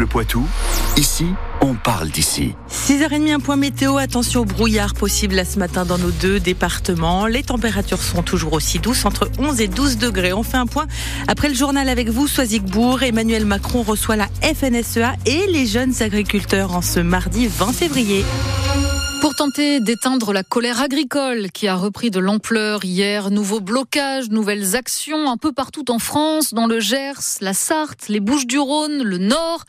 Le Poitou, ici, on parle d'ici. 6h30, un point météo. Attention au brouillard possible là ce matin dans nos deux départements. Les températures sont toujours aussi douces, entre 11 et 12 degrés. On fait un point après le journal avec vous, Soisigbourg. Emmanuel Macron reçoit la FNSEA et les jeunes agriculteurs en ce mardi 20 février. Pour tenter d'éteindre la colère agricole qui a repris de l'ampleur hier, nouveaux blocages, nouvelles actions un peu partout en France, dans le Gers, la Sarthe, les Bouches-du-Rhône, le Nord.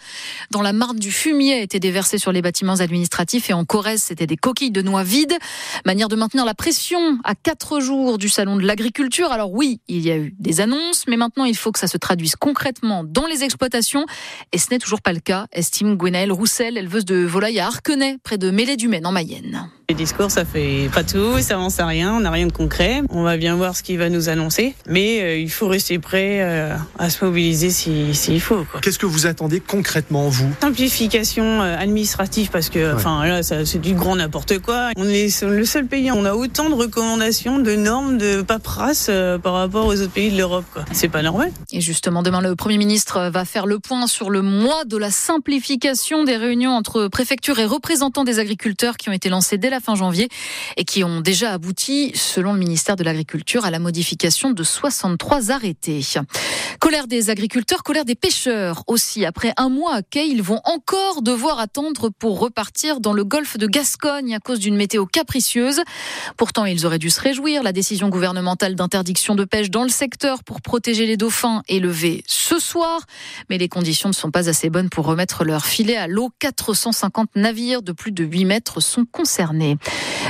Dans la Marne du fumier été déversé sur les bâtiments administratifs et en Corrèze, c'était des coquilles de noix vides. Manière de maintenir la pression à quatre jours du salon de l'agriculture. Alors oui, il y a eu des annonces, mais maintenant il faut que ça se traduise concrètement dans les exploitations. Et ce n'est toujours pas le cas, estime Gwenaëlle Roussel, éleveuse de volailles à Arquenay, près de Mêlée-du-Maine en Mayenne. Именно. Les discours, ça fait pas tout, ça avance à rien, on n'a rien de concret. On va bien voir ce qu'il va nous annoncer, mais euh, il faut rester prêt euh, à se mobiliser s'il si, faut. Qu'est-ce que vous attendez concrètement, vous? Simplification euh, administrative, parce que enfin là, c'est du grand n'importe quoi. On est le seul pays, on a autant de recommandations, de normes, de paperasse par rapport aux autres pays de l'Europe. C'est pas normal. Et justement, demain, le Premier ministre va faire le point sur le mois de la simplification des réunions entre préfectures et représentants des agriculteurs qui ont été lancés dès la fin janvier et qui ont déjà abouti, selon le ministère de l'Agriculture, à la modification de 63 arrêtés. Colère des agriculteurs, colère des pêcheurs aussi. Après un mois à quai, ils vont encore devoir attendre pour repartir dans le golfe de Gascogne à cause d'une météo capricieuse. Pourtant, ils auraient dû se réjouir. La décision gouvernementale d'interdiction de pêche dans le secteur pour protéger les dauphins est levée ce soir. Mais les conditions ne sont pas assez bonnes pour remettre leur filet à l'eau. 450 navires de plus de 8 mètres sont concernés journée.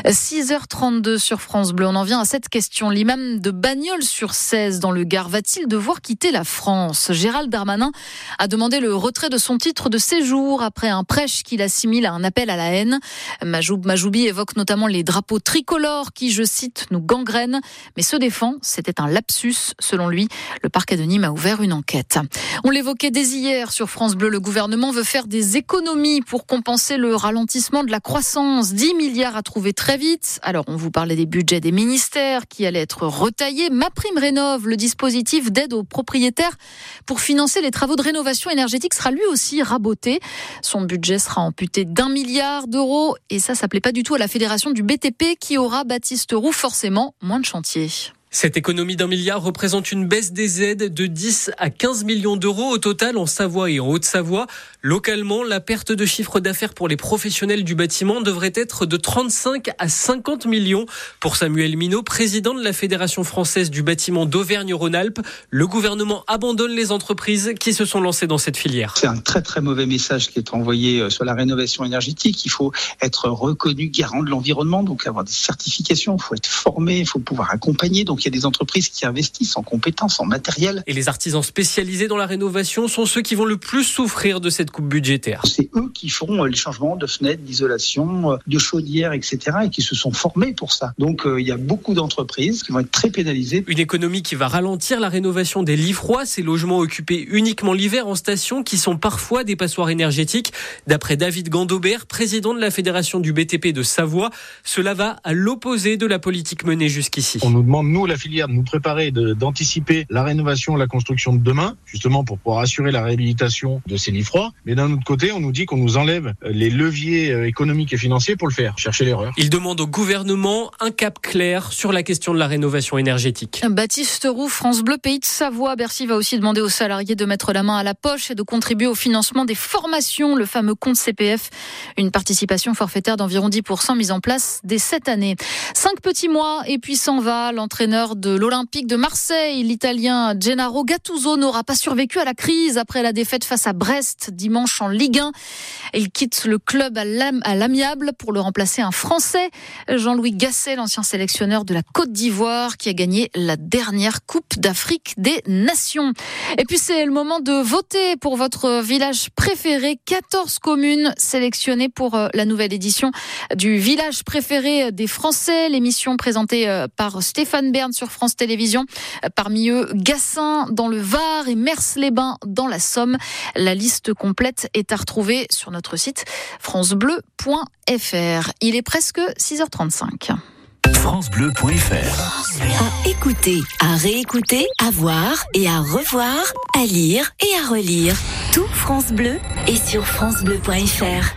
6h32 sur France Bleu. On en vient à cette question. L'imam de Bagnols sur 16 dans le Gard va-t-il devoir quitter la France? Gérald Darmanin a demandé le retrait de son titre de séjour après un prêche qu'il assimile à un appel à la haine. Majoub Majoubi évoque notamment les drapeaux tricolores qui, je cite, nous gangrènent, mais se défend. C'était un lapsus, selon lui. Le parquet de Nîmes a ouvert une enquête. On l'évoquait dès hier sur France Bleu. Le gouvernement veut faire des économies pour compenser le ralentissement de la croissance. 10 milliards à trouver vite. Alors, on vous parlait des budgets des ministères qui allaient être retaillés. Ma prime rénove, le dispositif d'aide aux propriétaires pour financer les travaux de rénovation énergétique sera lui aussi raboté. Son budget sera amputé d'un milliard d'euros et ça, ça plaît pas du tout à la fédération du BTP qui aura Baptiste Roux forcément moins de chantiers. Cette économie d'un milliard représente une baisse des aides de 10 à 15 millions d'euros au total en Savoie et en Haute-Savoie. Localement, la perte de chiffre d'affaires pour les professionnels du bâtiment devrait être de 35 à 50 millions. Pour Samuel Minot, président de la Fédération française du bâtiment d'Auvergne-Rhône-Alpes, le gouvernement abandonne les entreprises qui se sont lancées dans cette filière. C'est un très très mauvais message qui est envoyé euh, sur la rénovation énergétique. Il faut être reconnu garant de l'environnement, donc avoir des certifications, il faut être formé, il faut pouvoir accompagner. Il y a des entreprises qui investissent en compétences, en matériel. Et les artisans spécialisés dans la rénovation sont ceux qui vont le plus souffrir de cette coupe budgétaire. C'est eux qui feront euh, les changements de fenêtres, d'isolation, euh, de chaudières, etc. et qui se sont formés pour ça. Donc euh, il y a beaucoup d'entreprises qui vont être très pénalisées. Une économie qui va ralentir la rénovation des lits froids, ces logements occupés uniquement l'hiver en station qui sont parfois des passoires énergétiques. D'après David Gandobert, président de la Fédération du BTP de Savoie, cela va à l'opposé de la politique menée jusqu'ici. On nous demande, nous, la filière de nous préparer, d'anticiper la rénovation, la construction de demain, justement pour pouvoir assurer la réhabilitation de ces lits froids. Mais d'un autre côté, on nous dit qu'on nous enlève les leviers euh, économiques et financiers pour le faire. Chercher l'erreur. Il demande au gouvernement un cap clair sur la question de la rénovation énergétique. Baptiste Roux, France Bleu, Pays de Savoie. Bercy va aussi demander aux salariés de mettre la main à la poche et de contribuer au financement des formations, le fameux compte CPF. Une participation forfaitaire d'environ 10% mise en place dès cette année. Cinq petits mois et puis s'en va l'entraîneur de l'Olympique de Marseille. L'Italien Gennaro Gattuso n'aura pas survécu à la crise après la défaite face à Brest dimanche en Ligue 1. Il quitte le club à l'amiable pour le remplacer un Français, Jean-Louis Gasset, l'ancien sélectionneur de la Côte d'Ivoire, qui a gagné la dernière Coupe d'Afrique des Nations. Et puis c'est le moment de voter pour votre village préféré. 14 communes sélectionnées pour euh, la nouvelle édition du village préféré des Français. L'émission présentée euh, par Stéphane Bern sur France Télévisions. Parmi eux, Gassin dans le Var et Mers-les-Bains dans la Somme. La liste complète est à retrouver sur notre site francebleu.fr. Il est presque 6h35 francebleu.fr. À écouter, à réécouter, à voir et à revoir, à lire et à relire. Tout France Bleu est sur francebleu.fr.